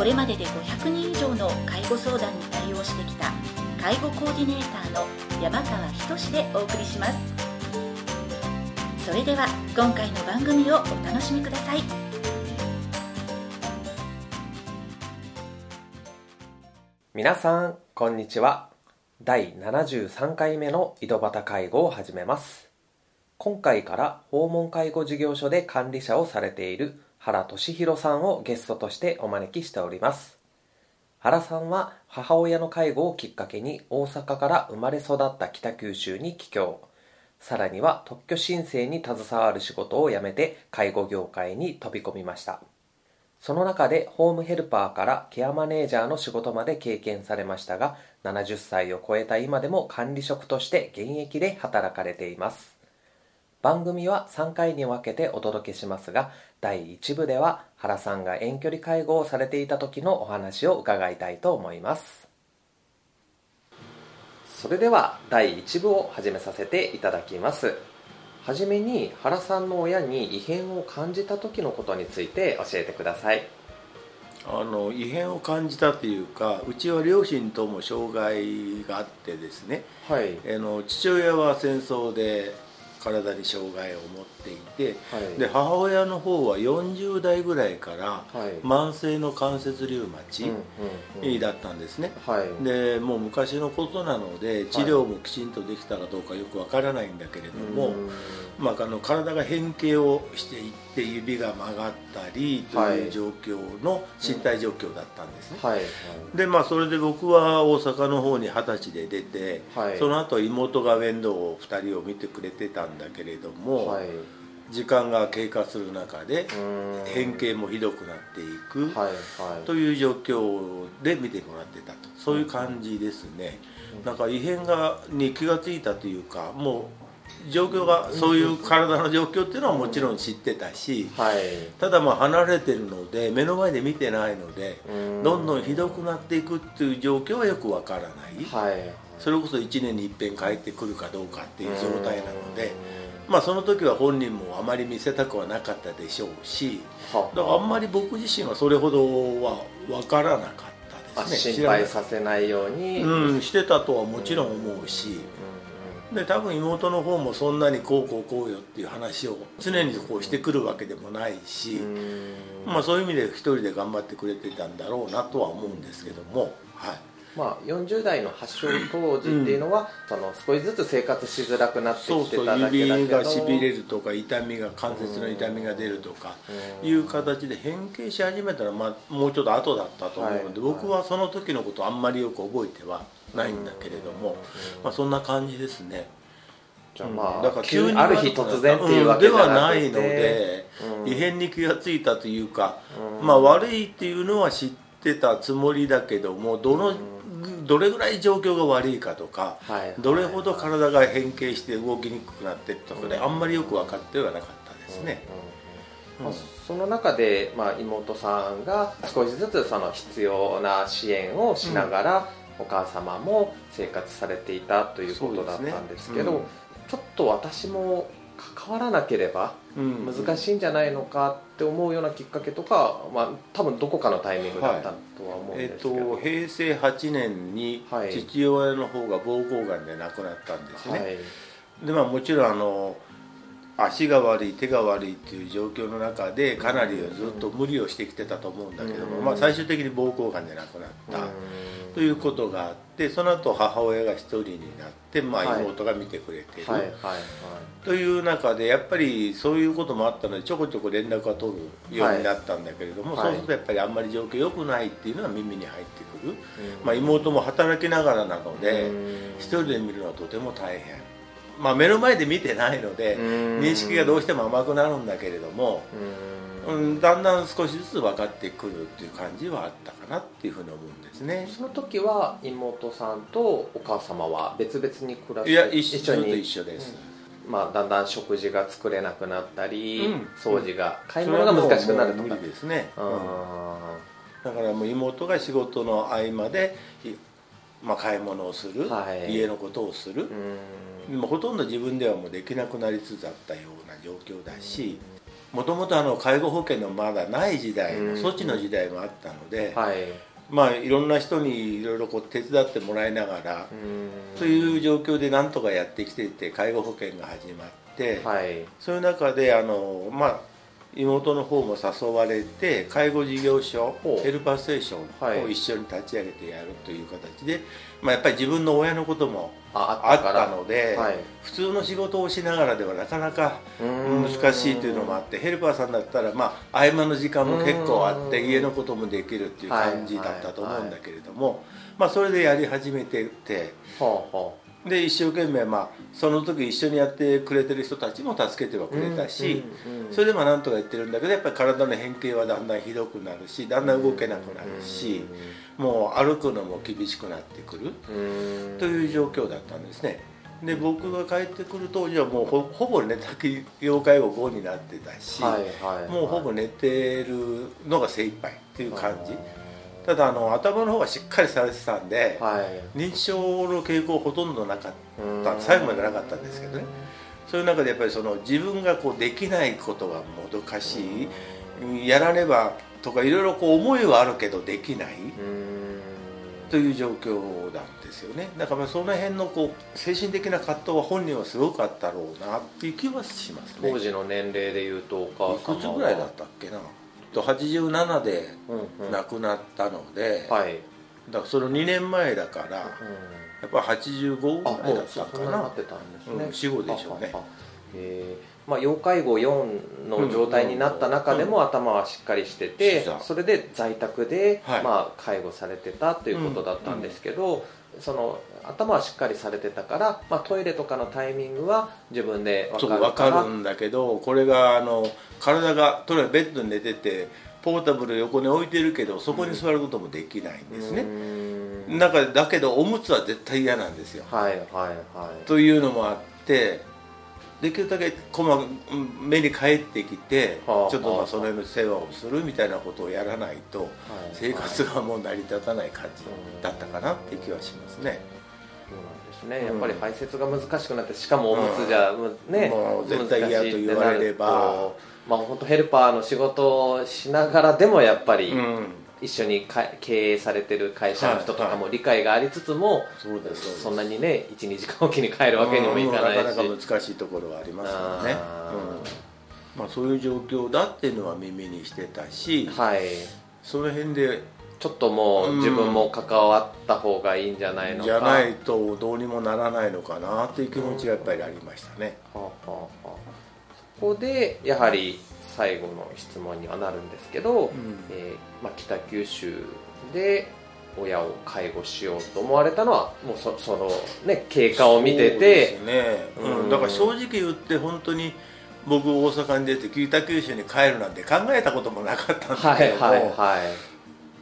これまでで500人以上の介護相談に対応してきた介護コーディネーターの山川仁でお送りします。それでは今回の番組をお楽しみください。皆さんこんにちは。第73回目の井戸端介護を始めます。今回から訪問介護事業所で管理者をされている原俊弘さんをゲストとしてお招きしております。原さんは母親の介護をきっかけに大阪から生まれ育った北九州に帰郷。さらには特許申請に携わる仕事を辞めて介護業界に飛び込みました。その中でホームヘルパーからケアマネージャーの仕事まで経験されましたが70歳を超えた今でも管理職として現役で働かれています。番組は3回に分けてお届けしますが第1部では原さんが遠距離介護をされていた時のお話を伺いたいと思います。それでは第1部を始めさせていただきます。はじめに原さんの親に異変を感じた時のことについて教えてください。あの異変を感じたというかうちは両親とも障害があってですね、はい、あの父親は戦争で体に障害を持っていて、はい、で母親の方は40代ぐらいから慢性の関節リウマチだったんですね、はい、でもう昔のことなので治療もきちんとできたかどうかよくわからないんだけれども、まあ、あの体が変形をしていって指が曲がったりという状況の身体状況だったんですね、はい。はい、でまあそれで僕は大阪の方に二十歳で出て、はい、その後妹が面倒を2人を見てくれてたんだけれども、時間が経過する中で変形もひどくなっていくという状況で見てもらってたと。そういう感じですね。なんか異変がに気が付いたというかもう状況がそういう体の状況っていうのはもちろん知ってたし、はい、ただまあ離れてるので目の前で見てないのでどんどんひどくなっていくっていう状況はよくわからない、はい、それこそ1年にいっぺん帰ってくるかどうかっていう状態なので。まあ、その時は本人もあまり見せたくはなかったでしょうしだからあんまり僕自身はそれほどは分からなかったですね。心配させないように、うん、してたとはもちろん思うし、で多分妹の方もそんなにこうこうこうよっていう話を常にこうしてくるわけでもないし、まあ、そういう意味で一人で頑張ってくれてたんだろうなとは思うんですけども、はいまあ、40代の発症当時っていうのは、うん、その少しずつ生活しづらくなってきてただけだけど。そうそう指がしびれるとか痛みが関節の痛みが出るとかいう形で変形し始めたら、まあ、もうちょっと後だったと思うので、はい、僕はその時のことあんまりよく覚えてはないんだけれども、まあ、そんな感じですね。じゃあまあ、だから急にある日突然っていうわけではないので、異変に気がついたというか、まあ悪いっていうのは知ってたつもりだけどもどの、どれぐらい状況が悪いかとか、どれほど体が変形して動きにくくなってとかで、あんまりよく分かってはなかったですね。まあ、その中で、まあ、妹さんが少しずつその必要な支援をしながら、お母様も生活されていたということだったんですけど、ね。うん、ちょっと私も関わらなければ難しいんじゃないのかって思うようなきっかけとか、まあ、多分どこかのタイミングだったとは思うんですけど、はい、えーと、平成8年に父親の方が膀胱がんで亡くなったんですね、はい、でまあ、もちろんあの足が悪い手が悪いっていう状況の中でかなりずっと無理をしてきてたと思うんだけども、まあ、最終的に膀胱がんで亡くなったということがあってその後母親が一人になって、まあ、妹が見てくれてる、という中でやっぱりそういうこともあったのでちょこちょこ連絡は取るようになったんだけれども、そうするとやっぱりあんまり状況良くないっていうのは耳に入ってくる、まあ、妹も働きながらなので一人で見るのはとても大変。まあ、目の前で見てないので認識がどうしても甘くなるんだけれども、うん、だんだん少しずつ分かってくるっていう感じはあったかなっていうふうに思うんですね。その時は妹さんとお母様は別々に暮らしていや一緒に一緒です、うん、まあ、だんだん食事が作れなくなったり、うん、掃除が買い物が難しくなるとか。ですね、だからもう妹が仕事の合間で、まあ、買い物をする、はい、家のことをする、もうほとんど自分ではもうできなくなりつつあったような状況だし、もともと介護保険のまだない時代の措置の時代もあったので、はい、まあいろんな人にいろいろこう手伝ってもらいながらという状況でなんとかやってきてて介護保険が始まって、はい、そういう中であのまあ妹の方も誘われて介護事業所ヘルパーステーションを一緒に立ち上げてやるという形で、まあ、やっぱり自分の親のこともあったので、はい、普通の仕事をしながらではなかなか難しいというのもあってヘルパーさんだったら、まあ、合間の時間も結構あって家のこともできるっていう感じだったと思うんだけれども、まあ、それでやり始めてて。はあはあで一生懸命、まあ、その時一緒にやってくれてる人たちも助けてはくれたし、それでもなんとかやってるんだけどやっぱり体の変形はだんだんひどくなるしだんだん動けなくなるし、もう歩くのも厳しくなってくる。という状況だったんですね。で僕が帰ってくる当時はもうほほぼ寝たき要介護後になってたし、もうほぼ寝てるのが精一杯っていう感じ。ただあの頭の方がしっかりされてたんで、はい、認知症の傾向ほとんどなかった。最後までなかったんですけどね。そういう中でやっぱりその自分がこうできないことがもどかしいやらねばとかいろいろこう思いはあるけどできない。という状況なんですよね。だからその辺のこう精神的な葛藤は本人はすごくあったろうなっていう気はしますね。当時の年齢でいうとお母様いくつぐらいだったっけな？と87で亡くなったので、うんうん、はい、だからその2年前だから、うん、やっぱり85ぐらいだったかな。ね、うん、死後でしょうねへまあ、要介護4の状態になった中でも頭はしっかりしてて、それで在宅で、まあ、介護されてたということだったんですけど、その頭はしっかりされてたから、まあ、トイレとかのタイミングは自分で分かる分かるんだけどこれがあの体がとりあえずベッドに寝ててポータブル横に置いてるけどそこに座ることもできないんですね、うん、だだけどおむつは絶対嫌なんですよ、はいはいはい、というのもあってできるだけこま目に帰ってきて、はあ、ちょっとまあその辺の世話をするみたいなことをやらないと、生活がもう成り立たない感じだったかなっていう気はしますね。そうなんですね、やっぱり排泄が難しくなってしかもおむつじゃ、ね、もう絶対嫌と言われれば。まあ本当ヘルパーの仕事をしながらでもやっぱり、一緒に経営されてる会社の人とかも理解がありつつも、そうですそんなにね12時間おきに帰るわけにもいかないし、なかなか難しいところはありますよね、まあ、そういう状況だっていうのは耳にしてたし、はい、その辺でちょっともう自分も関わった方がいいんじゃないのか、じゃないとどうにもならないのかなっていう気持ちがやっぱりありましたね、はあはあ、そこでやはり最後の質問にはなるんですけど、うん、えー、まあ、北九州で親を介護しようと思われたのはもうそその、ね、経過を見てて、ね。うん、だから正直言って本当に僕大阪に出て北九州に帰るなんて考えたこともなかったんですけども、はいはいはい、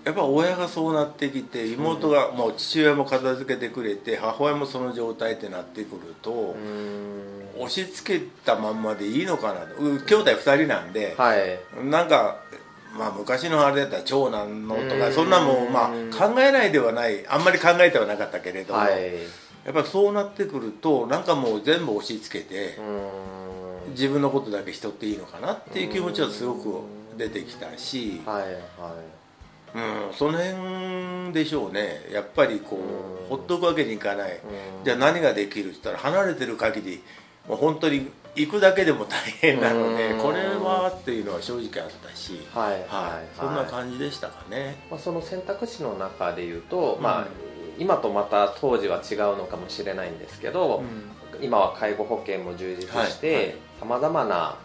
やっぱ親がそうなってきて妹が、もう父親も片付けてくれて母親もその状態ってなってくると押し付けたまんまでいいのかなと。兄弟2人なんで、はい、なんかまあ昔のあれだったら長男のとかそんなもんまあ考えないではない。あんまり考えてはなかったけれども、はい、やっぱそうなってくるとなんかもう全部押し付けて自分のことだけしとっていいのかなっていう気持ちはすごく出てきたし。はいはいうん、その辺でしょうね。やっぱりこう、ほっとくわけにいかない、じゃあ何ができるって言ったら離れてる限りもう本当に行くだけでも大変なのでこれはっていうのは正直あったし、はい。はい、はい、そんな感じでしたかね、まあ、その選択肢の中でいうと、うん、まあ今とまた当時は違うのかもしれないんですけど、うん、今は介護保険も充実してさまざまな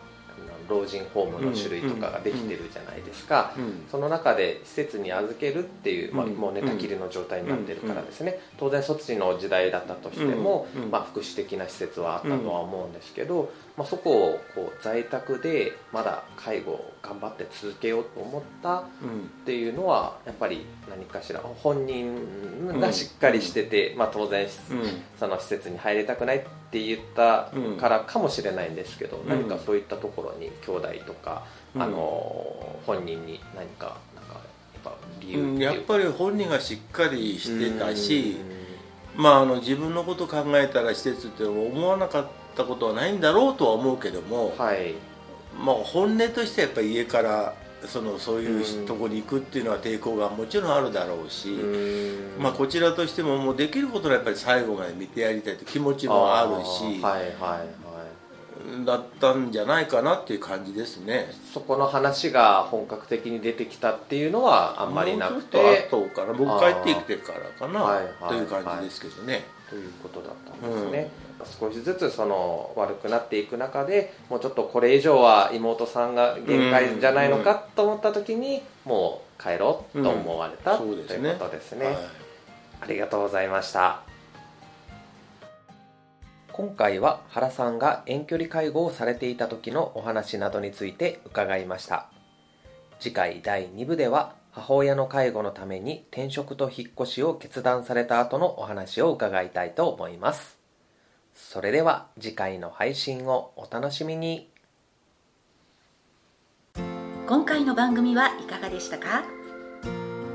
老人ホームの種類とかができてるじゃないですか、その中で施設に預けるっていう、まあ、もう寝たきりの状態になってるからですね、当然措置の時代だったとしても、まあ、福祉的な施設はあったとは思うんですけど、まあ、そこをこう在宅でまだ介護頑張って続けようと思ったっていうのはやっぱり何かしら本人がしっかりしてて、まあ、当然、その施設に入りたくないって言ったからかもしれないんですけど、何かそういったところに兄弟とか、あの本人に何かなんかやっぱ理由やっぱり本人がしっかりしてたし、まあ、あの自分のこと考えたら施設って思わなかったことはないんだろうとは思うけども、はいまあ、本音としてはやっぱり家からそのそういうとこに行くっていうのは抵抗がもちろんあるだろうし、まあ、こちらとしてももうできることはやっぱり最後まで見てやりたいという気持ちもあるし、はいはいはい、だったんじゃないかなっていう感じですね。そこの話が本格的に出てきたっていうのはあんまりなくて。もうちょっと後かな僕帰ってきてからかな、という感じですけどね。ということだったんですね。うん。少しずつその悪くなっていく中でもうちょっとこれ以上は妹さんが限界じゃないのかと思った時にもう帰ろうと思われた、ということですね、はい、ありがとうございました。今回は原さんが遠距離介護をされていた時のお話などについて伺いました。次回第2部では母親の介護のために転職と引っ越しを決断された後のお話を伺いたいと思います。それでは次回の配信をお楽しみに。今回の番組はいかがでしたか？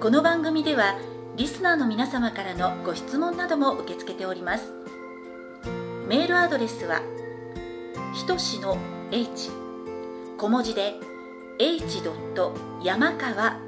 この番組ではリスナーの皆様からのご質問なども受け付けております。メールアドレスはひとしの h 小文字で h. 山川